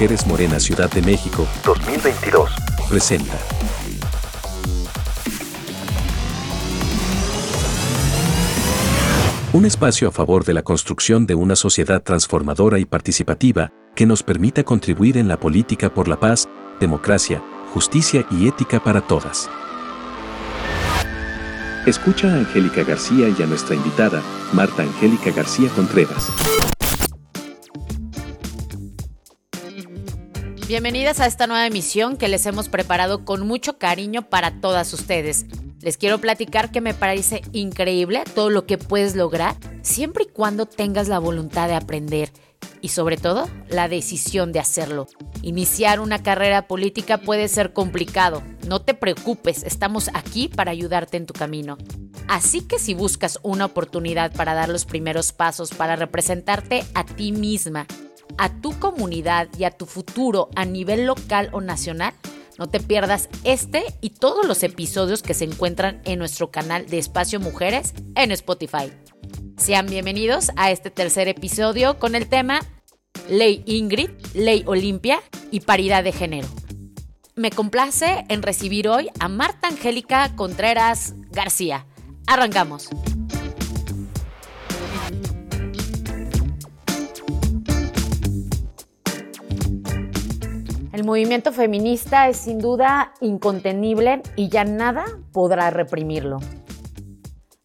Mujeres Morena Ciudad de México 2022 presenta. Un espacio a favor de la construcción de una sociedad transformadora y participativa que nos permita contribuir en la política por la paz, democracia, justicia y ética para todas. Escucha a Angélica García y a nuestra invitada, Marta Angélica García Contreras. Bienvenidas a esta nueva emisión que les hemos preparado con mucho cariño para todas ustedes. Les quiero platicar que me parece increíble todo lo que puedes lograr siempre y cuando tengas la voluntad de aprender y sobre todo la decisión de hacerlo. Iniciar una carrera política puede ser complicado. No te preocupes, estamos aquí para ayudarte en tu camino. Así que si buscas una oportunidad para dar los primeros pasos para representarte a ti misma a tu comunidad y a tu futuro a nivel local o nacional, no te pierdas este y todos los episodios que se encuentran en nuestro canal de Espacio Mujeres en Spotify. Sean bienvenidos a este tercer episodio con el tema Ley Ingrid, Ley Olimpia y Paridad de Género. Me complace en recibir hoy a Marta Angélica Contreras García. Arrancamos. El movimiento feminista es sin duda incontenible y ya nada podrá reprimirlo.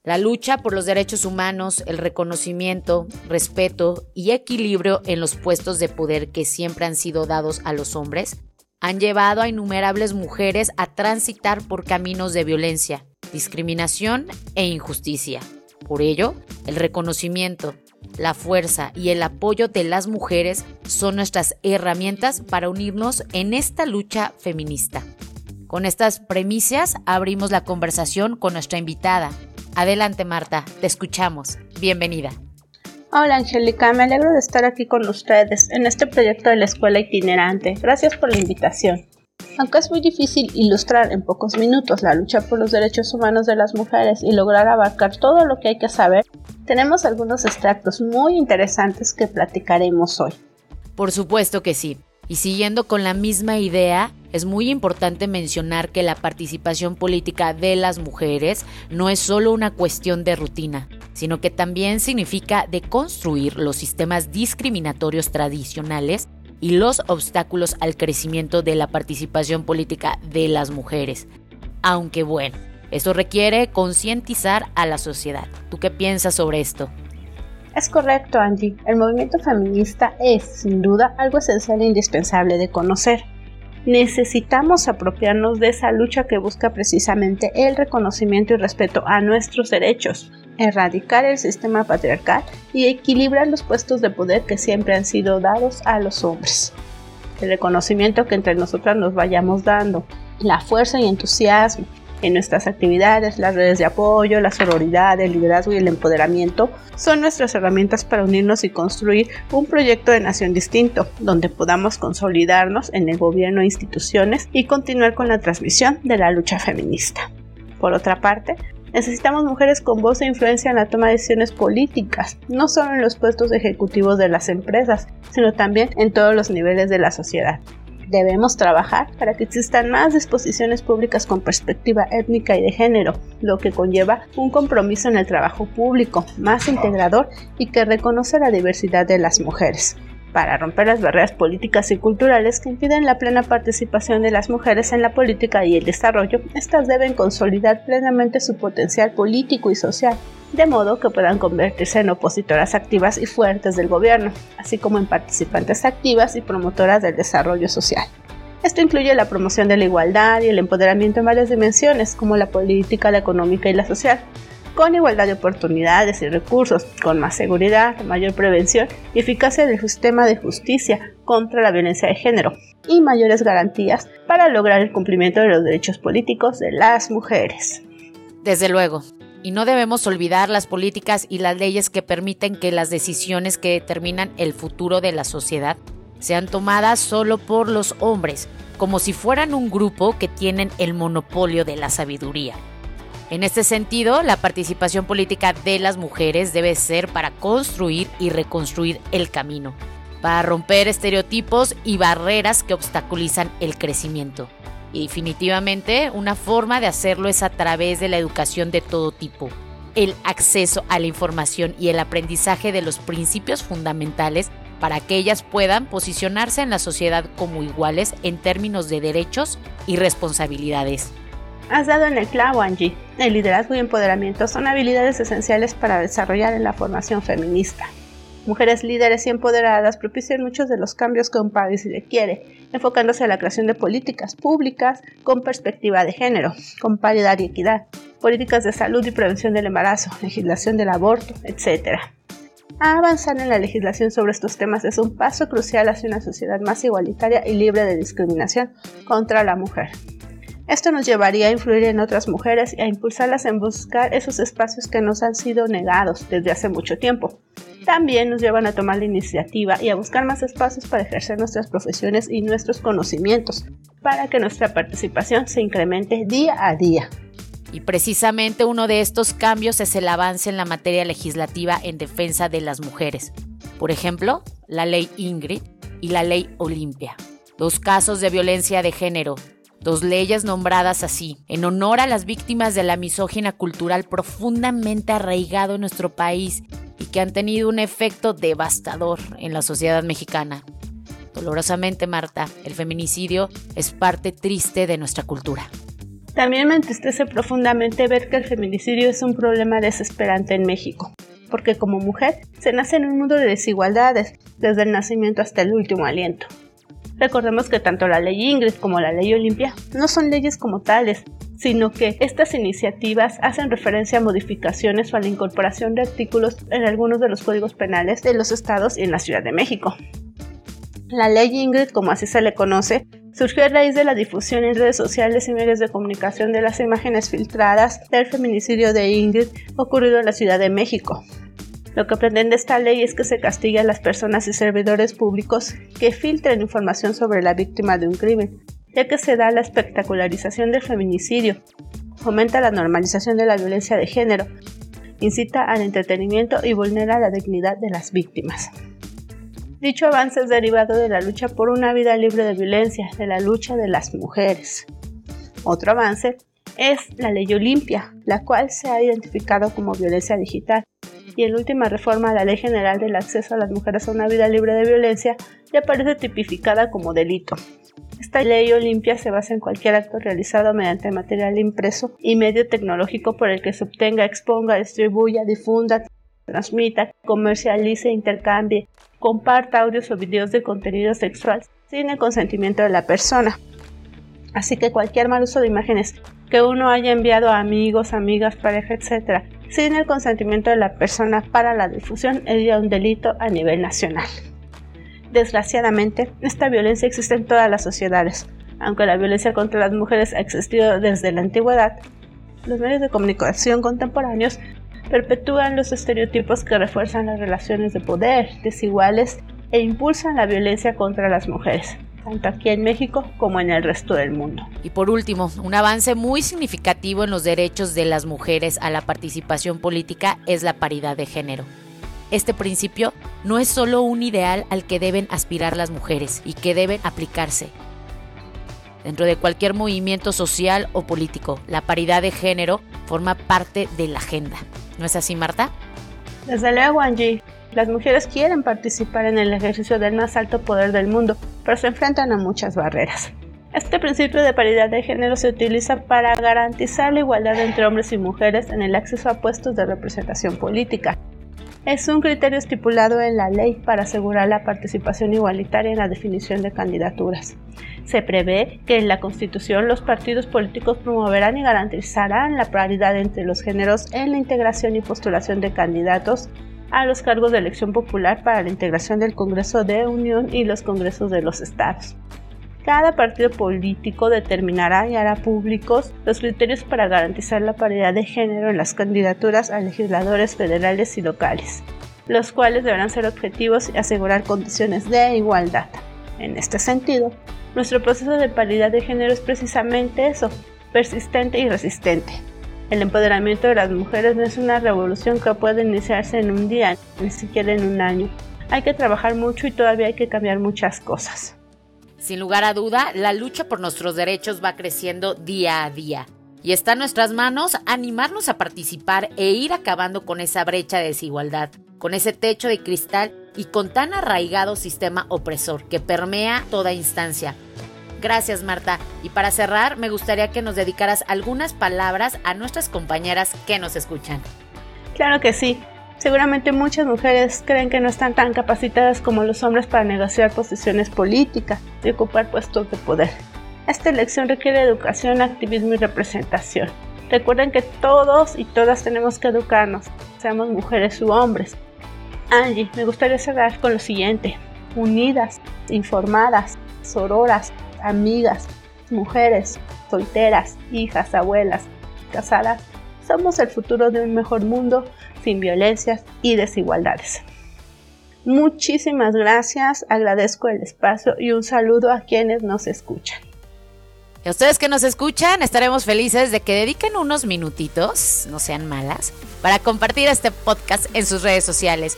La lucha por los derechos humanos, el reconocimiento, respeto y equilibrio en los puestos de poder que siempre han sido dados a los hombres han llevado a innumerables mujeres a transitar por caminos de violencia, discriminación e injusticia. Por ello, el reconocimiento, la fuerza y el apoyo de las mujeres son nuestras herramientas para unirnos en esta lucha feminista. Con estas premisas abrimos la conversación con nuestra invitada. Adelante Marta, te escuchamos. Bienvenida. Hola Angélica, me alegro de estar aquí con ustedes en este proyecto de la escuela itinerante. Gracias por la invitación. Aunque es muy difícil ilustrar en pocos minutos la lucha por los derechos humanos de las mujeres y lograr abarcar todo lo que hay que saber, tenemos algunos extractos muy interesantes que platicaremos hoy. Por supuesto que sí. Y siguiendo con la misma idea, es muy importante mencionar que la participación política de las mujeres no es solo una cuestión de rutina, sino que también significa deconstruir los sistemas discriminatorios tradicionales y los obstáculos al crecimiento de la participación política de las mujeres. Aunque bueno, esto requiere concientizar a la sociedad. ¿Tú qué piensas sobre esto? Es correcto, Angie. El movimiento feminista es, sin duda, algo esencial e indispensable de conocer. Necesitamos apropiarnos de esa lucha que busca precisamente el reconocimiento y respeto a nuestros derechos, erradicar el sistema patriarcal y equilibrar los puestos de poder que siempre han sido dados a los hombres. El reconocimiento que entre nosotras nos vayamos dando, la fuerza y entusiasmo en nuestras actividades, las redes de apoyo, la sororidad, el liderazgo y el empoderamiento son nuestras herramientas para unirnos y construir un proyecto de nación distinto, donde podamos consolidarnos en el gobierno e instituciones y continuar con la transmisión de la lucha feminista. Por otra parte, Necesitamos mujeres con voz e influencia en la toma de decisiones políticas, no solo en los puestos ejecutivos de las empresas, sino también en todos los niveles de la sociedad. Debemos trabajar para que existan más disposiciones públicas con perspectiva étnica y de género, lo que conlleva un compromiso en el trabajo público más integrador y que reconoce la diversidad de las mujeres para romper las barreras políticas y culturales que impiden la plena participación de las mujeres en la política y el desarrollo, estas deben consolidar plenamente su potencial político y social, de modo que puedan convertirse en opositoras activas y fuertes del gobierno, así como en participantes activas y promotoras del desarrollo social. Esto incluye la promoción de la igualdad y el empoderamiento en varias dimensiones, como la política, la económica y la social, con igualdad de oportunidades y recursos, con más seguridad, mayor prevención y eficacia del sistema de justicia contra la violencia de género y mayores garantías para lograr el cumplimiento de los derechos políticos de las mujeres. Desde luego. Y no debemos olvidar las políticas y las leyes que permiten que las decisiones que determinan el futuro de la sociedad sean tomadas solo por los hombres, como si fueran un grupo que tienen el monopolio de la sabiduría. En este sentido, la participación política de las mujeres debe ser para construir y reconstruir el camino, para romper estereotipos y barreras que obstaculizan el crecimiento. Y definitivamente una forma de hacerlo es a través de la educación de todo tipo. El acceso a la información y el aprendizaje de los principios fundamentales para que ellas puedan posicionarse en la sociedad como iguales en términos de derechos y responsabilidades. Has dado en el clavo, Angie. El liderazgo y empoderamiento son habilidades esenciales para desarrollar en la formación feminista. Mujeres líderes y empoderadas propician muchos de los cambios que un país requiere, enfocándose a la creación de políticas públicas con perspectiva de género, con paridad y equidad, políticas de salud y prevención del embarazo, legislación del aborto, etc. Avanzar en la legislación sobre estos temas es un paso crucial hacia una sociedad más igualitaria y libre de discriminación contra la mujer. Esto nos llevaría a influir en otras mujeres y a impulsarlas en buscar esos espacios que nos han sido negados desde hace mucho tiempo. También nos llevan a tomar la iniciativa y a buscar más espacios para ejercer nuestras profesiones y nuestros conocimientos, para que nuestra participación se incremente día a día. Y precisamente uno de estos cambios es el avance en la materia legislativa en defensa de las mujeres. Por ejemplo, la ley Ingrid y la ley Olimpia. Dos casos de violencia de género dos leyes nombradas así, en honor a las víctimas de la misógina cultural profundamente arraigado en nuestro país y que han tenido un efecto devastador en la sociedad mexicana. Dolorosamente, Marta, el feminicidio es parte triste de nuestra cultura. También me entristece profundamente ver que el feminicidio es un problema desesperante en México, porque como mujer se nace en un mundo de desigualdades, desde el nacimiento hasta el último aliento. Recordemos que tanto la ley Ingrid como la ley Olimpia no son leyes como tales, sino que estas iniciativas hacen referencia a modificaciones o a la incorporación de artículos en algunos de los códigos penales de los estados y en la Ciudad de México. La ley Ingrid, como así se le conoce, surgió a raíz de la difusión en redes sociales y medios de comunicación de las imágenes filtradas del feminicidio de Ingrid ocurrido en la Ciudad de México. Lo que pretende esta ley es que se castigue a las personas y servidores públicos que filtren información sobre la víctima de un crimen, ya que se da la espectacularización del feminicidio, fomenta la normalización de la violencia de género, incita al entretenimiento y vulnera la dignidad de las víctimas. Dicho avance es derivado de la lucha por una vida libre de violencia, de la lucha de las mujeres. Otro avance es la ley Olimpia, la cual se ha identificado como violencia digital y en la última reforma a la Ley General del Acceso a las Mujeres a una Vida Libre de Violencia ya aparece tipificada como delito. Esta ley Olimpia se basa en cualquier acto realizado mediante material impreso y medio tecnológico por el que se obtenga, exponga, distribuya, difunda, transmita, comercialice, intercambie, comparta audios o videos de contenido sexual sin el consentimiento de la persona. Así que cualquier mal uso de imágenes que uno haya enviado a amigos, amigas, pareja, etc., sin el consentimiento de la persona para la difusión es un delito a nivel nacional. Desgraciadamente, esta violencia existe en todas las sociedades. Aunque la violencia contra las mujeres ha existido desde la antigüedad, los medios de comunicación contemporáneos perpetúan los estereotipos que refuerzan las relaciones de poder desiguales e impulsan la violencia contra las mujeres tanto aquí en México como en el resto del mundo. Y por último, un avance muy significativo en los derechos de las mujeres a la participación política es la paridad de género. Este principio no es solo un ideal al que deben aspirar las mujeres y que deben aplicarse. Dentro de cualquier movimiento social o político, la paridad de género forma parte de la agenda. ¿No es así, Marta? Desde luego, Angie. Las mujeres quieren participar en el ejercicio del más alto poder del mundo, pero se enfrentan a muchas barreras. Este principio de paridad de género se utiliza para garantizar la igualdad entre hombres y mujeres en el acceso a puestos de representación política. Es un criterio estipulado en la ley para asegurar la participación igualitaria en la definición de candidaturas. Se prevé que en la Constitución los partidos políticos promoverán y garantizarán la paridad entre los géneros en la integración y postulación de candidatos a los cargos de elección popular para la integración del Congreso de Unión y los Congresos de los Estados. Cada partido político determinará y hará públicos los criterios para garantizar la paridad de género en las candidaturas a legisladores federales y locales, los cuales deberán ser objetivos y asegurar condiciones de igualdad. En este sentido, nuestro proceso de paridad de género es precisamente eso, persistente y resistente. El empoderamiento de las mujeres no es una revolución que puede iniciarse en un día, ni siquiera en un año. Hay que trabajar mucho y todavía hay que cambiar muchas cosas. Sin lugar a duda, la lucha por nuestros derechos va creciendo día a día. Y está en nuestras manos animarnos a participar e ir acabando con esa brecha de desigualdad, con ese techo de cristal y con tan arraigado sistema opresor que permea toda instancia. Gracias Marta. Y para cerrar, me gustaría que nos dedicaras algunas palabras a nuestras compañeras que nos escuchan. Claro que sí. Seguramente muchas mujeres creen que no están tan capacitadas como los hombres para negociar posiciones políticas y ocupar puestos de poder. Esta elección requiere educación, activismo y representación. Recuerden que todos y todas tenemos que educarnos, seamos mujeres u hombres. Angie, me gustaría cerrar con lo siguiente. Unidas, informadas, sororas, amigas, mujeres, solteras, hijas, abuelas, casadas, somos el futuro de un mejor mundo sin violencias y desigualdades. Muchísimas gracias, agradezco el espacio y un saludo a quienes nos escuchan. Y a ustedes que nos escuchan, estaremos felices de que dediquen unos minutitos, no sean malas, para compartir este podcast en sus redes sociales.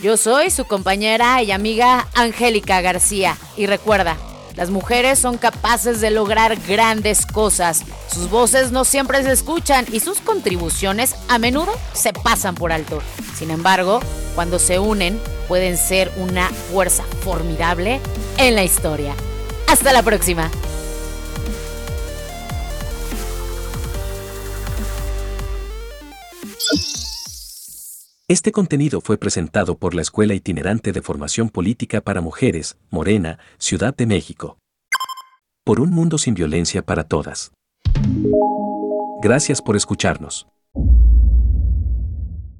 Yo soy su compañera y amiga Angélica García y recuerda, las mujeres son capaces de lograr grandes cosas. Sus voces no siempre se escuchan y sus contribuciones a menudo se pasan por alto. Sin embargo, cuando se unen, pueden ser una fuerza formidable en la historia. Hasta la próxima. Este contenido fue presentado por la Escuela Itinerante de Formación Política para Mujeres, Morena, Ciudad de México. Por un mundo sin violencia para todas. Gracias por escucharnos.